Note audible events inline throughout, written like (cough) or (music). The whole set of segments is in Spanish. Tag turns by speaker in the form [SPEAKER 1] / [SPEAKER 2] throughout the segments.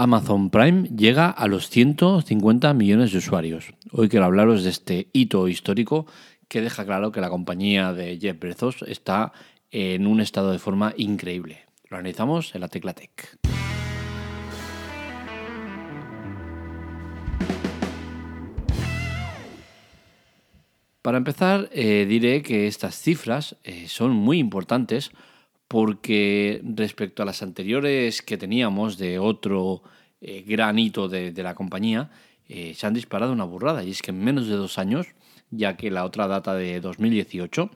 [SPEAKER 1] Amazon Prime llega a los 150 millones de usuarios. Hoy quiero hablaros de este hito histórico que deja claro que la compañía de Jeff Bezos está en un estado de forma increíble. Lo analizamos en la Tecla Tech. Para empezar, eh, diré que estas cifras eh, son muy importantes porque respecto a las anteriores que teníamos de otro eh, gran hito de, la compañía, eh, se han disparado una burrada. Y es que en menos de dos años, ya que la otra data de 2018,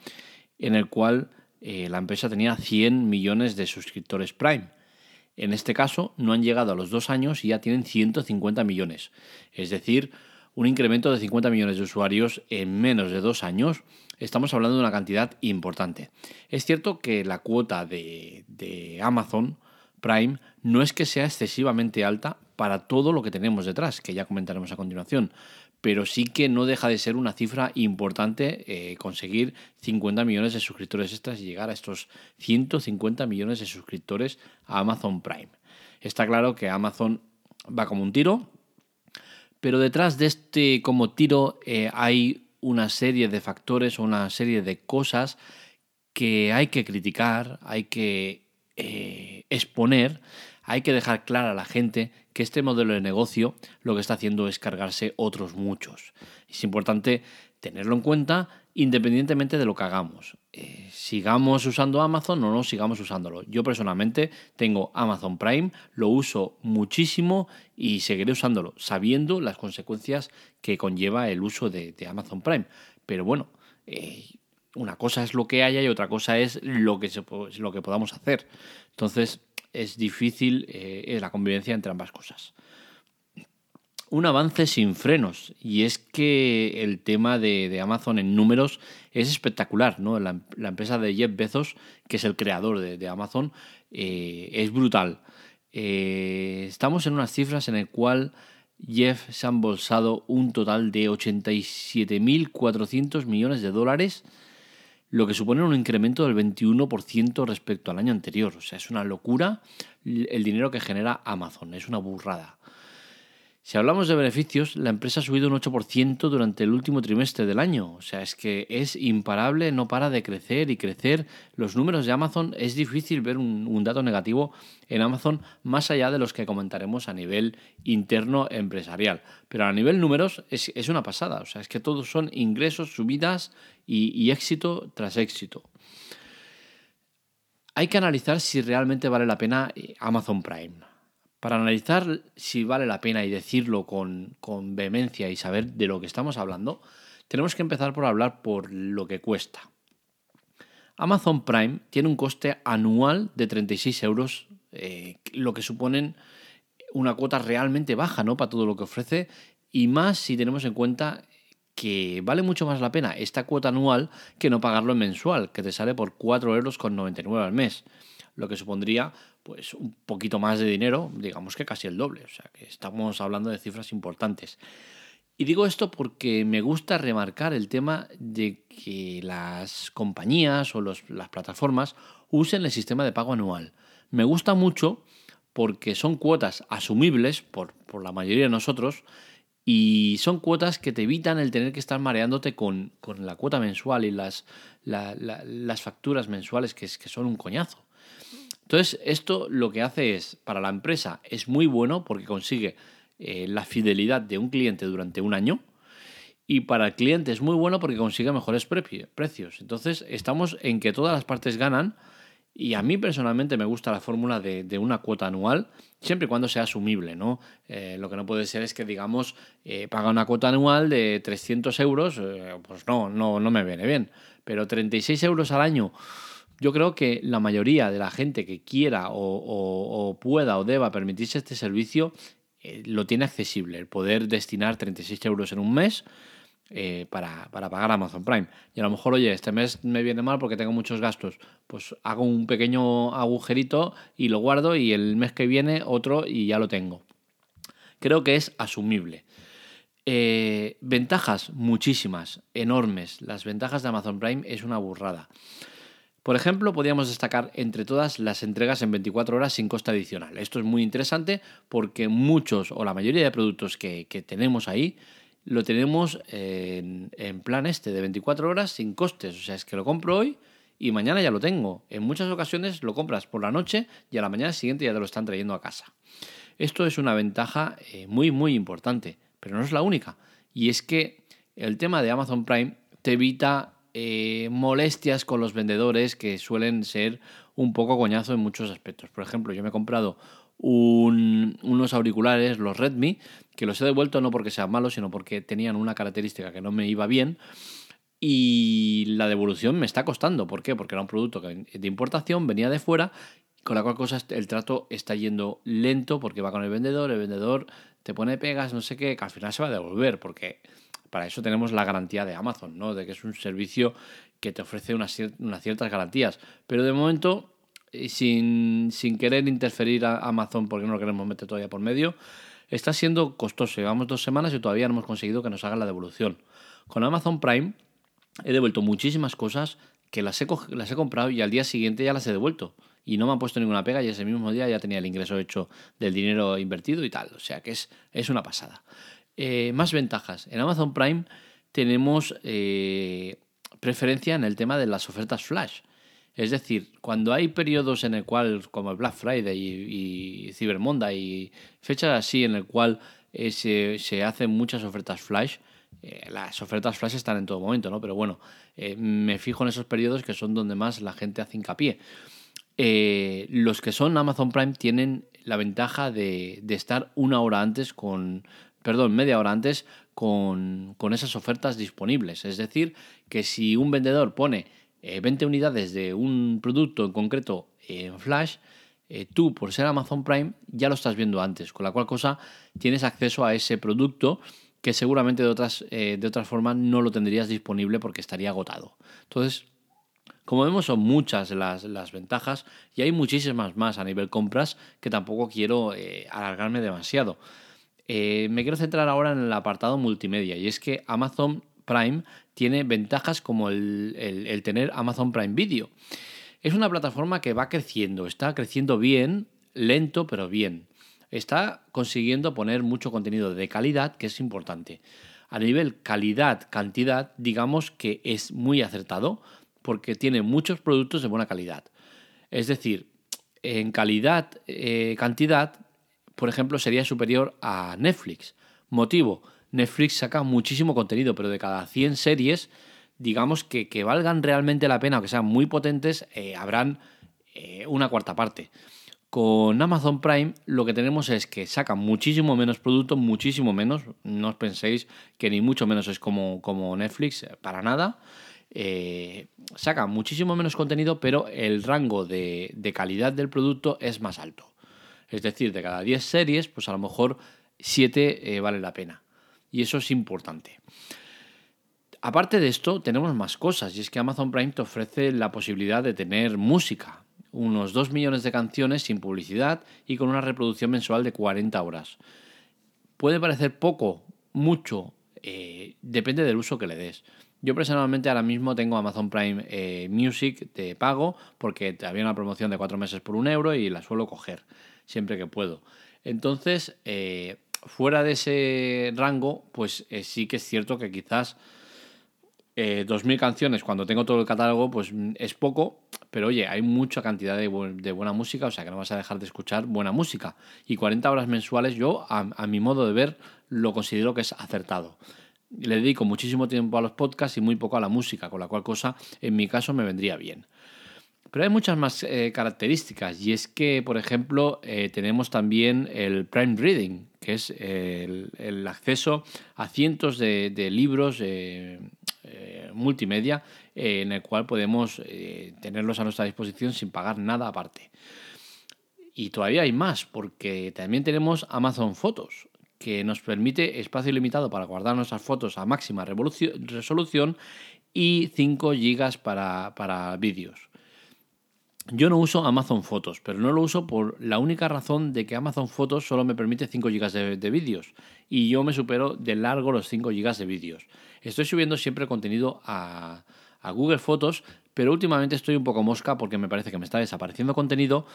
[SPEAKER 1] en el cual eh, la empresa tenía 100 millones de suscriptores Prime. En este caso, no han llegado a los dos años y ya tienen 150 millones. Es decir, un incremento de 50 millones de usuarios en menos de dos años, estamos hablando de una cantidad importante. Es cierto que la cuota de, Amazon Prime no es que sea excesivamente alta para todo lo que tenemos detrás, que ya comentaremos a continuación, pero sí que no deja de ser una cifra importante eh, conseguir 50 millones de suscriptores extras y llegar a estos 150 millones de suscriptores a Amazon Prime. Está claro que Amazon va como un tiro, pero detrás de este como tiro eh, hay una serie de factores o una serie de cosas que hay que criticar, hay que eh, exponer, hay que dejar clara a la gente que este modelo de negocio lo que está haciendo es cargarse otros muchos. Es importante tenerlo en cuenta independientemente de lo que hagamos. Eh, sigamos usando Amazon o no sigamos usándolo. Yo personalmente tengo Amazon Prime, lo uso muchísimo y seguiré usándolo, sabiendo las consecuencias que conlleva el uso de, Amazon Prime. Pero bueno, eh, una cosa es lo que haya y otra cosa es lo que, se, lo que podamos hacer. Entonces es difícil eh, la convivencia entre ambas cosas un avance sin frenos. Y es que el tema de, Amazon en números es espectacular. ¿no? La, empresa de Jeff Bezos, que es el creador de, Amazon, eh, es brutal. Eh, estamos en unas cifras en el cual Jeff se ha embolsado un total de 87.400 millones de dólares, lo que supone un incremento del 21% respecto al año anterior. O sea, es una locura el dinero que genera Amazon, es una burrada. Si hablamos de beneficios, la empresa ha subido un 8% durante el último trimestre del año. O sea, es que es imparable, no para de crecer y crecer. Los números de Amazon, es difícil ver un, dato negativo en Amazon más allá de los que comentaremos a nivel interno empresarial. Pero a nivel números es, una pasada. O sea, es que todos son ingresos, subidas y éxito tras éxito. Hay que analizar si realmente vale la pena eh, Amazon Prime para analizar si vale la pena y decirlo con, vehemencia y saber de lo que estamos hablando, tenemos que empezar por hablar por lo que cuesta. Amazon Prime tiene un coste anual de 36 euros, eh, lo que suponen una cuota realmente baja ¿no? para todo lo que ofrece y más si tenemos en cuenta que vale mucho más la pena esta cuota anual que no pagarlo en mensual, que te sale por 4,99 euros al mes, lo que supondría pues un poquito más de dinero, digamos que casi el doble. O sea que estamos hablando de cifras importantes. Y digo esto porque me gusta remarcar el tema de que las compañías o las plataformas usen el sistema de pago anual. Me gusta mucho porque son cuotas asumibles por, la mayoría de nosotros y son cuotas que te evitan el tener que estar mareándote con, la cuota mensual y las, las facturas mensuales que, que son un coñazo. Entonces, esto lo que hace es, para la empresa, es muy bueno porque consigue eh, la fidelidad de un cliente durante un año. Y para el cliente es muy bueno porque consigue mejores precios. Entonces, estamos en que todas las partes ganan. Y a mí personalmente me gusta la fórmula de, una cuota anual, siempre y cuando sea asumible, ¿no? Eh, lo que no puede ser es que, digamos, eh, paga una cuota anual de 300 euros, pues no, no, no me viene bien. Pero 36 euros al año yo creo que la mayoría de la gente que quiera o, pueda o deba permitirse este servicio eh, lo tiene accesible, el poder destinar 36 euros en un mes eh, para, pagar Amazon Prime. Y a lo mejor, oye, este mes me viene mal porque tengo muchos gastos, pues hago un pequeño agujerito y lo guardo y el mes que viene otro y ya lo tengo. Creo que es asumible. Eh, ventajas muchísimas, enormes. Las ventajas de Amazon Prime es una burrada. Por ejemplo, podríamos destacar entre todas las entregas en 24 horas sin coste adicional. Esto es muy interesante porque muchos o la mayoría de productos que, tenemos ahí lo tenemos en, en, plan este de 24 horas sin costes. O sea, es que lo compro hoy y mañana ya lo tengo. En muchas ocasiones lo compras por la noche y a la mañana siguiente ya te lo están trayendo a casa. Esto es una ventaja eh, muy, muy importante, pero no es la única. Y es que el tema de Amazon Prime te evita eh, molestias con los vendedores que suelen ser un poco coñazo en muchos aspectos. Por ejemplo, yo me he comprado unos auriculares, los Redmi, que los he devuelto no porque sean malos, sino porque tenían una característica que no me iba bien. Y la devolución me está costando. ¿Por qué? Porque era un producto de importación, venía de fuera, con la cual cosa el trato está yendo lento porque va con el vendedor, el vendedor te pone pegas, no sé qué, que al final se va a devolver, porque para eso tenemos la garantía de Amazon, ¿no? De que es un servicio que te ofrece unas, ciertas garantías. Pero de momento, sin, sin querer interferir a Amazon, porque no lo queremos meter todavía por medio, está siendo costoso. Llevamos dos semanas y todavía no hemos conseguido que nos hagan la devolución. Con Amazon Prime he devuelto muchísimas cosas que las he, las he comprado y al día siguiente ya las he devuelto. Y no me han puesto ninguna pega y ese mismo día ya tenía el ingreso hecho del dinero invertido y tal. O sea que es una pasada. Eh, más ventajas. En Amazon Prime tenemos eh, preferencia en el tema de las ofertas flash. Es decir, cuando hay periodos en el cual, como el Black Friday y, y Cyber Monday y fechas así en el cual eh, se, hacen muchas ofertas flash, las ofertas flash están en todo momento, ¿no? Pero bueno, me fijo en esos periodos que son donde más la gente hace hincapié. los que son Amazon Prime tienen la ventaja de, de, estar una hora antes con, perdón, media hora antes con, esas ofertas disponibles. Es decir, que si un vendedor pone 20 eh, unidades de un producto en concreto en Flash, eh, tú por ser Amazon Prime ya lo estás viendo antes, con la cual cosa tienes acceso a ese producto que seguramente de otras, eh, de formas no lo tendrías disponible porque estaría agotado. Entonces, como vemos, son muchas las, las ventajas y hay muchísimas más a nivel compras que tampoco quiero alargarme demasiado. Eh, me quiero centrar ahora en el apartado multimedia y es que Amazon Prime tiene ventajas como el, tener Amazon Prime Video. Es una plataforma que va creciendo, está creciendo bien, lento pero bien. Está consiguiendo poner mucho contenido de calidad, que es importante. A nivel calidad, cantidad, digamos que es muy acertado porque tiene muchos productos de buena calidad. Es decir, en calidad, eh, por ejemplo, sería superior a Netflix. Motivo, Netflix saca muchísimo contenido, pero de cada 100 series, digamos que, que valgan realmente la pena o que sean muy potentes, eh, habrán eh, una cuarta parte. Con Amazon Prime lo que tenemos es que sacan muchísimo menos producto, muchísimo menos. No os penséis que ni mucho menos es como, como Netflix, eh, para nada. sacan muchísimo menos contenido, pero el rango de, de calidad del producto es más alto. Es decir, de cada 10 series, pues a lo mejor 7 eh, vale la pena. Y eso es importante. Aparte de esto, tenemos más cosas, y es que Amazon Prime te ofrece la posibilidad de tener música, unos 2 millones de canciones sin publicidad y con una reproducción mensual de 40 horas. Puede parecer poco, mucho, eh, depende del uso que le des. Yo personalmente ahora mismo tengo Amazon Prime eh, Music de pago porque había una promoción de 4 meses por un euro y la suelo coger siempre que puedo. Entonces, eh, fuera de ese rango, pues eh, sí que es cierto que quizás eh, 2.000 canciones cuando tengo todo el catálogo, pues mm, es poco, pero oye, hay mucha cantidad de, buena música, o sea que no vas a dejar de escuchar buena música. Y 40 horas mensuales yo, a, a mi modo de ver, lo considero que es acertado. Le dedico muchísimo tiempo a los podcasts y muy poco a la música, con la cual cosa en mi caso me vendría bien. Pero hay muchas más eh, características y es que, por ejemplo, eh, tenemos también el Prime Reading, que es el, acceso a cientos de, libros eh, multimedia en el cual podemos tenerlos a nuestra disposición sin pagar nada aparte. Y todavía hay más, porque también tenemos Amazon Fotos, que nos permite espacio ilimitado para guardar nuestras fotos a máxima resolución y 5 GB para vídeos. Yo no uso Amazon Fotos, pero no lo uso por la única razón de que Amazon Fotos solo me permite 5 GB de, vídeos y yo me supero de largo los 5 GB de vídeos. Estoy subiendo siempre contenido a, Google Fotos, pero últimamente estoy un poco mosca porque me parece que me está desapareciendo contenido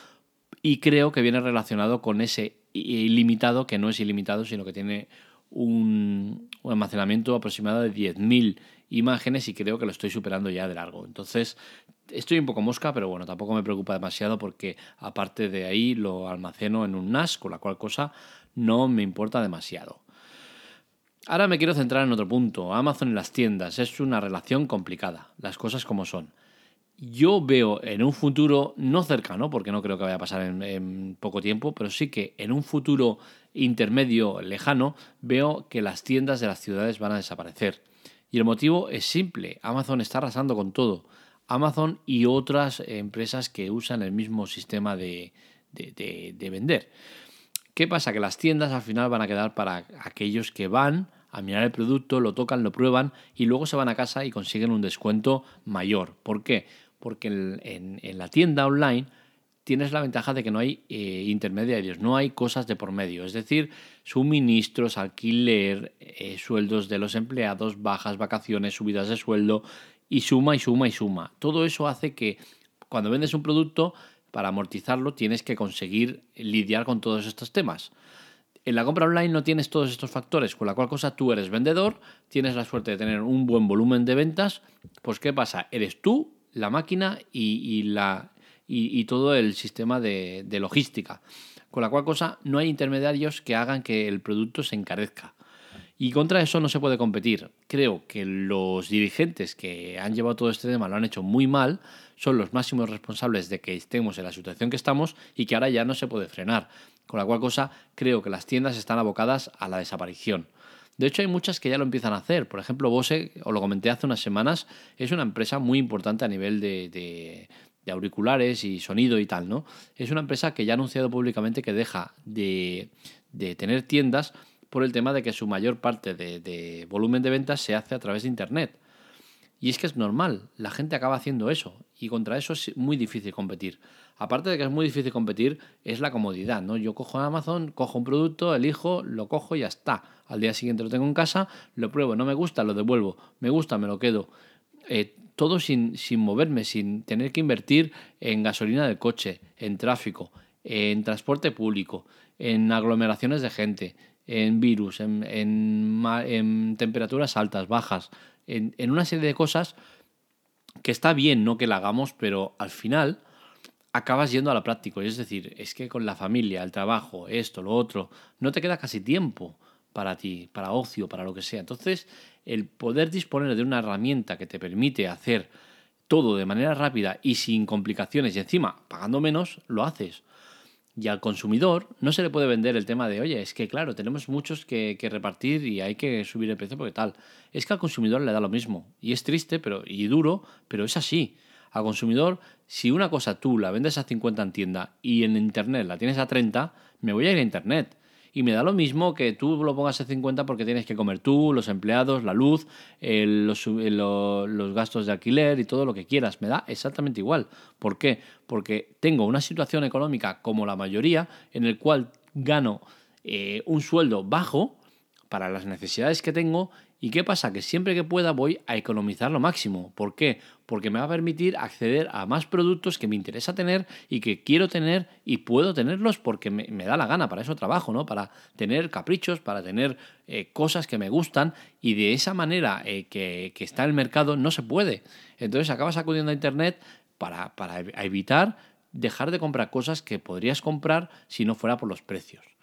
[SPEAKER 1] y creo que viene relacionado con ese ilimitado, que no es ilimitado, sino que tiene un, almacenamiento aproximado de 10.000 imágenes y creo que lo estoy superando ya de largo. Entonces, estoy un poco mosca, pero bueno, tampoco me preocupa demasiado porque aparte de ahí lo almaceno en un NAS, con la cual cosa no me importa demasiado. Ahora me quiero centrar en otro punto. Amazon y las tiendas es una relación complicada, las cosas como son. Yo veo en un futuro no cercano, porque no creo que vaya a pasar en, poco tiempo, pero sí que en un futuro intermedio lejano veo que las tiendas de las ciudades van a desaparecer. Y el motivo es simple, Amazon está arrasando con todo. Amazon y otras empresas que usan el mismo sistema de, de vender. ¿Qué pasa? Que las tiendas al final van a quedar para aquellos que van a mirar el producto, lo tocan, lo prueban y luego se van a casa y consiguen un descuento mayor. ¿Por qué? Porque en, la tienda online tienes la ventaja de que no hay eh, intermediarios, no hay cosas de por medio, es decir, suministros, alquiler, eh, sueldos de los empleados, bajas, vacaciones, subidas de sueldo y suma y suma y suma. Todo eso hace que cuando vendes un producto, para amortizarlo tienes que conseguir lidiar con todos estos temas. En la compra online no tienes todos estos factores, con la cual cosa tú eres vendedor, tienes la suerte de tener un buen volumen de ventas, pues ¿qué pasa? Eres tú la máquina y, la, y, todo el sistema de, logística. Con la cual cosa no hay intermediarios que hagan que el producto se encarezca. Y contra eso no se puede competir. Creo que los dirigentes que han llevado todo este tema lo han hecho muy mal, son los máximos responsables de que estemos en la situación que estamos y que ahora ya no se puede frenar. Con la cual cosa creo que las tiendas están abocadas a la desaparición. De hecho, hay muchas que ya lo empiezan a hacer. Por ejemplo, Bose, os lo comenté hace unas semanas, es una empresa muy importante a nivel de, auriculares y sonido y tal, ¿no? Es una empresa que ya ha anunciado públicamente que deja de, tener tiendas por el tema de que su mayor parte de, volumen de ventas se hace a través de Internet. Y es que es normal, la gente acaba haciendo eso y contra eso es muy difícil competir. Aparte de que es muy difícil competir, es la comodidad, ¿no? Yo cojo Amazon, cojo un producto, elijo, lo cojo y ya está. Al día siguiente lo tengo en casa, lo pruebo, no me gusta, lo devuelvo, me gusta, me lo quedo. Eh, todo sin, sin moverme, sin tener que invertir en gasolina del coche, en tráfico, en transporte público, en aglomeraciones de gente, en virus, en, en temperaturas altas, bajas, en, una serie de cosas que está bien, no que la hagamos, pero al final acabas yendo a lo práctico. Es decir, es que con la familia, el trabajo, esto, lo otro, no te queda casi tiempo para ti, para ocio, para lo que sea. Entonces, el poder disponer de una herramienta que te permite hacer todo de manera rápida y sin complicaciones y encima pagando menos, lo haces. Y al consumidor no se le puede vender el tema de, oye, es que claro, tenemos muchos que, repartir y hay que subir el precio porque tal. Es que al consumidor le da lo mismo. Y es triste pero, y duro, pero es así. Al consumidor, si una cosa tú la vendes a 50 en tienda y en internet la tienes a 30, me voy a ir a internet y me da lo mismo que tú lo pongas a 50 porque tienes que comer tú, los empleados, la luz, los, los, gastos de alquiler y todo lo que quieras. Me da exactamente igual. ¿Por qué? Porque tengo una situación económica como la mayoría en el cual gano eh, un sueldo bajo para las necesidades que tengo ¿Y qué pasa? Que siempre que pueda voy a economizar lo máximo. ¿Por qué? Porque me va a permitir acceder a más productos que me interesa tener y que quiero tener y puedo tenerlos porque me, da la gana, para eso trabajo, ¿no? Para tener caprichos, para tener eh, cosas que me gustan y de esa manera eh, que, está el mercado no se puede. Entonces acabas acudiendo a Internet para evitar dejar de comprar cosas que podrías comprar si no fuera por los precios.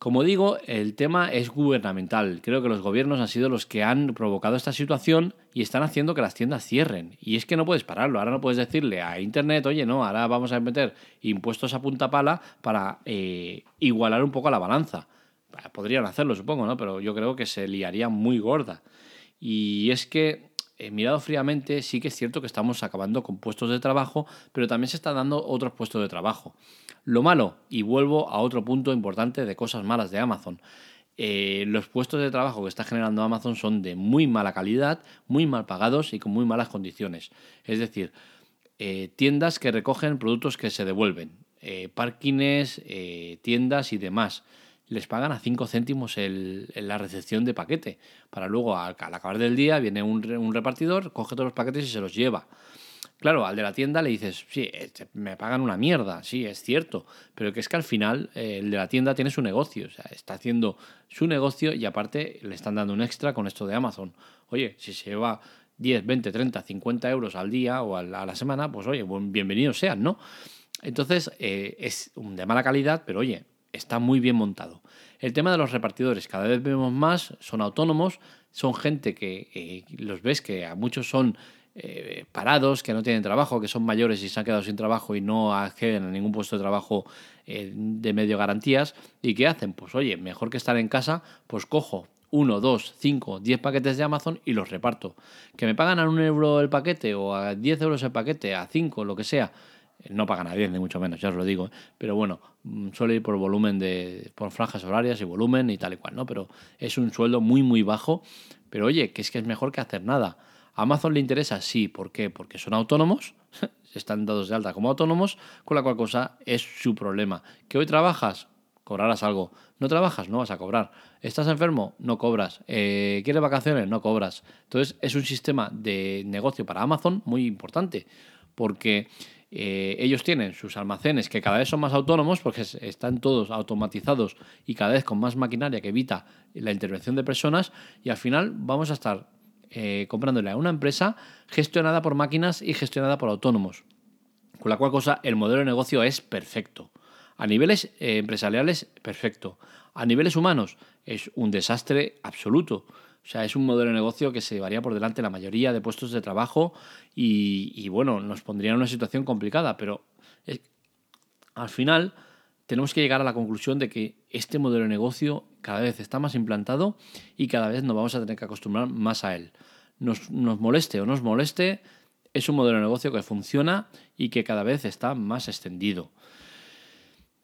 [SPEAKER 1] Como digo, el tema es gubernamental. Creo que los gobiernos han sido los que han provocado esta situación y están haciendo que las tiendas cierren. Y es que no puedes pararlo. Ahora no puedes decirle a Internet, oye, no, ahora vamos a meter impuestos a punta pala para eh, igualar un poco la balanza. Podrían hacerlo, supongo, ¿no? Pero yo creo que se liaría muy gorda. Y es que eh, mirado fríamente, sí que es cierto que estamos acabando con puestos de trabajo, pero también se están dando otros puestos de trabajo. Lo malo, y vuelvo a otro punto importante de cosas malas de Amazon. Eh, los puestos de trabajo que está generando Amazon son de muy mala calidad, muy mal pagados y con muy malas condiciones. Es decir, eh, tiendas que recogen productos que se devuelven, parkings, tiendas y demás. Les pagan a 5 céntimos el, la recepción de paquete. Para luego, al, acabar del día, viene un, un, repartidor, coge todos los paquetes y se los lleva. Claro, al de la tienda le dices, sí, me pagan una mierda, sí, es cierto, pero que es que al final eh, el de la tienda tiene su negocio, o sea, está haciendo su negocio y aparte le están dando un extra con esto de Amazon. Oye, si se lleva 10, 20, 30, 50 euros al día o a la, semana, pues oye, bienvenidos sean, ¿no? Entonces, eh, es de mala calidad, pero oye, está muy bien montado. El tema de los repartidores, cada vez vemos más, son autónomos, son gente que eh, los ves que a muchos son eh, parados, que no tienen trabajo, que son mayores y se han quedado sin trabajo y no acceden a ningún puesto de trabajo eh, de medio garantías. ¿Y qué hacen? Pues oye, mejor que estar en casa, pues cojo uno, dos, cinco, diez paquetes de Amazon y los reparto. Que me pagan a un euro el paquete o a 10 euros el paquete, a cinco, lo que sea no pagan a 10, ni mucho menos, ya os lo digo. ¿eh? Pero bueno, mm, suele ir por volumen de. por franjas horarias y volumen y tal y cual, ¿no? Pero es un sueldo muy, muy bajo. Pero oye, que es que es mejor que hacer nada. ¿A Amazon le interesa? Sí. ¿Por qué? Porque son autónomos, (laughs) están dados de alta como autónomos, con la cual cosa es su problema. ¿Que hoy trabajas? Cobrarás algo. ¿No trabajas? No vas a cobrar. ¿Estás enfermo? No cobras. Eh, ¿Quieres vacaciones? No cobras. Entonces es un sistema de negocio para Amazon muy importante porque eh, ellos tienen sus almacenes que cada vez son más autónomos porque están todos automatizados y cada vez con más maquinaria que evita la intervención de personas y al final vamos a estar eh, comprándole a una empresa gestionada por máquinas y gestionada por autónomos. Con la cual cosa el modelo de negocio es perfecto. A niveles eh, empresariales, perfecto. A niveles humanos, es un desastre absoluto. O sea, es un modelo de negocio que se llevaría por delante la mayoría de puestos de trabajo y, bueno, nos pondría en una situación complicada, pero al final tenemos que llegar a la conclusión de que este modelo de negocio cada vez está más implantado y cada vez nos vamos a tener que acostumbrar más a él. Nos, nos moleste o nos moleste, es un modelo de negocio que funciona y que cada vez está más extendido.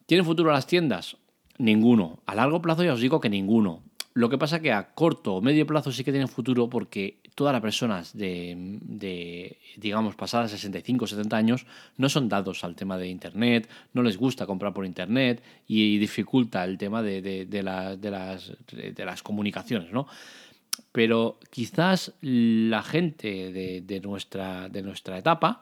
[SPEAKER 1] ¿Tiene futuro las tiendas? Ninguno. A largo plazo ya os digo que ninguno. Lo que pasa que a corto o medio plazo sí que tienen futuro porque todas las personas de, digamos, pasadas 65 o 70 años no son dados al tema de Internet, no les gusta comprar por Internet y, dificulta el tema de, de, las, de las comunicaciones, ¿no? Pero quizás la gente de, nuestra, de nuestra etapa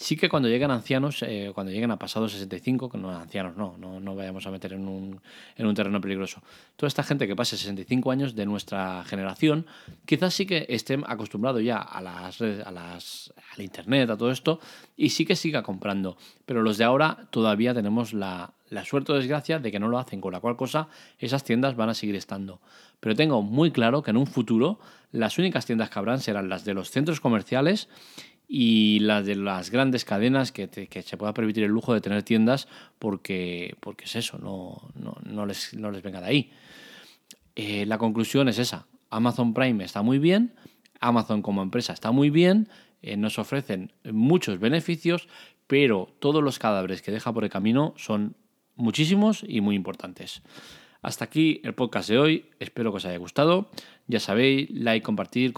[SPEAKER 1] Sí que cuando llegan ancianos, eh, cuando lleguen a pasados 65, que no ancianos, no, no, no vayamos a meter en un, en un, terreno peligroso. Toda esta gente que pase 65 años de nuestra generación, quizás sí que estén acostumbrados ya a las redes, a las, al internet, a todo esto, y sí que siga comprando. Pero los de ahora todavía tenemos la, la suerte o desgracia de que no lo hacen, con la cual cosa esas tiendas van a seguir estando. Pero tengo muy claro que en un futuro las únicas tiendas que habrán serán las de los centros comerciales y las de las grandes cadenas que, se pueda permitir el lujo de tener tiendas porque, porque es eso, no, no, les, no les venga de ahí. Eh, la conclusión es esa. Amazon Prime está muy bien, Amazon como empresa está muy bien, eh, nos ofrecen muchos beneficios, pero todos los cadáveres que deja por el camino son muchísimos y muy importantes. Hasta aquí el podcast de hoy, espero que os haya gustado. Ya sabéis, like, compartir,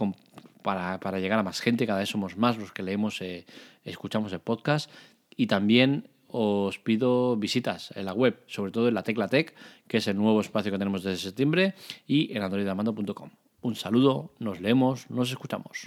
[SPEAKER 1] para, llegar a más gente. Cada vez somos más los que leemos, eh, escuchamos el podcast. Y también os pido visitas en la web, sobre todo en la Tecla Tech, que es el nuevo espacio que tenemos desde septiembre, y en androidamando.com. Un saludo, nos leemos, nos escuchamos.